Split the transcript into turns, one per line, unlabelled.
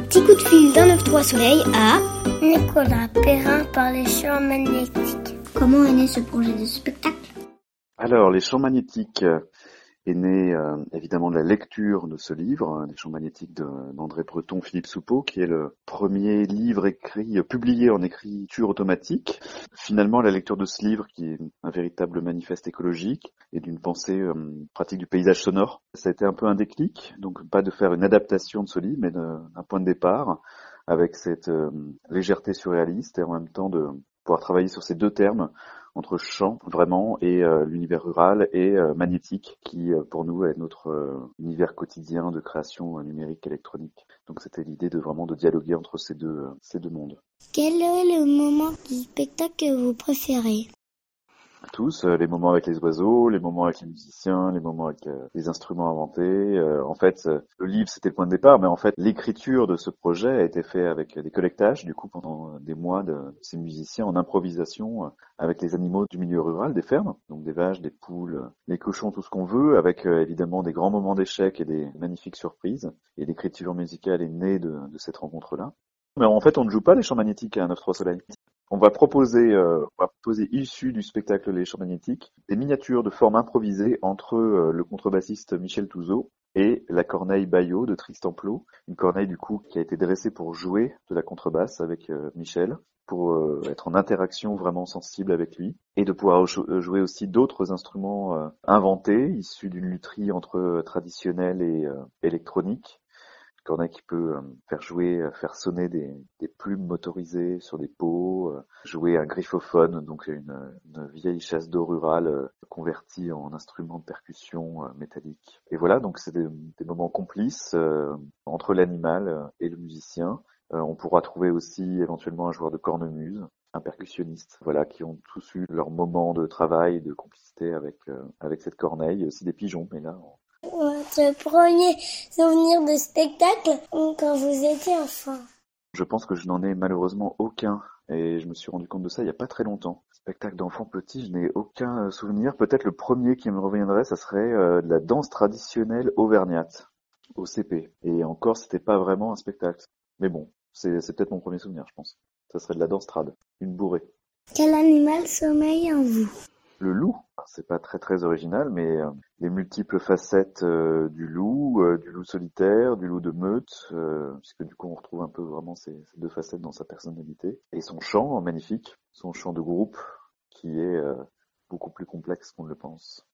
petit coup de fil d'un 9-3 soleil à
Nicolas Perrin par les champs magnétiques.
Comment est né ce projet de spectacle?
Alors, les champs magnétiques est né euh, évidemment de la lecture de ce livre, Les champs magnétiques d'André Breton, Philippe Soupeau, qui est le premier livre écrit, publié en écriture automatique. Finalement, la lecture de ce livre, qui est un véritable manifeste écologique et d'une pensée euh, pratique du paysage sonore, ça a été un peu un déclic, donc pas de faire une adaptation de ce livre, mais un point de départ avec cette euh, légèreté surréaliste et en même temps de pouvoir travailler sur ces deux termes entre champ vraiment et euh, l'univers rural et euh, magnétique qui euh, pour nous est notre univers quotidien de création numérique électronique. Donc c'était l'idée de vraiment de dialoguer entre ces deux ces deux mondes.
Quel est le moment du spectacle que vous préférez?
Tous, euh, les moments avec les oiseaux, les moments avec les musiciens, les moments avec euh, les instruments inventés. Euh, en fait, le livre c'était le point de départ, mais en fait l'écriture de ce projet a été fait avec des collectages, du coup pendant des mois de ces musiciens en improvisation avec les animaux du milieu rural, des fermes, donc des vaches, des poules, des cochons, tout ce qu'on veut, avec évidemment des grands moments d'échec et des magnifiques surprises. Et l'écriture musicale est née de, de cette rencontre-là. Mais en fait, on ne joue pas les champs magnétiques à 9-3 Soleil. On va proposer, euh, on proposer issu du spectacle Les Champs Magnétiques, des miniatures de forme improvisée entre euh, le contrebassiste Michel Touzeau et la corneille Bayot de Tristan Plot, une corneille du coup qui a été dressée pour jouer de la contrebasse avec euh, Michel, pour être en interaction vraiment sensible avec lui, et de pouvoir jouer aussi d'autres instruments inventés, issus d'une lutherie entre traditionnelle et électronique, corneille qui peut euh, faire jouer, euh, faire sonner des, plumes motorisées sur des pots, euh, jouer un griffophone, donc une, vieille chasse d'eau rurale convertie en instrument de percussion métallique. Et voilà, donc c'est des, moments complices entre l'animal et le musicien. on pourra trouver aussi éventuellement un joueur de cornemuse, un percussionniste, voilà, qui ont tous eu leur moment de travail, de complicité avec avec cette corneille, aussi des pigeons, mais là
votre premier souvenir de spectacle quand vous étiez enfant
Je pense que je n'en ai malheureusement aucun. Et je me suis rendu compte de ça il n'y a pas très longtemps. Spectacle d'enfant petit, je n'ai aucun souvenir. Peut-être le premier qui me reviendrait, ça serait euh, de la danse traditionnelle auvergnate au CP. Et encore, c'était pas vraiment un spectacle. Mais bon, c'est peut-être mon premier souvenir, je pense. Ça serait de la danse trad, une bourrée.
Quel animal sommeille en vous?
Le loup. C'est pas très très original, mais euh, les multiples facettes euh, du loup, euh, du loup solitaire, du loup de meute, puisque du coup on retrouve un peu vraiment ces, deux facettes dans sa personnalité, et son chant magnifique, son chant de groupe, qui est beaucoup plus complexe qu'on ne le pense.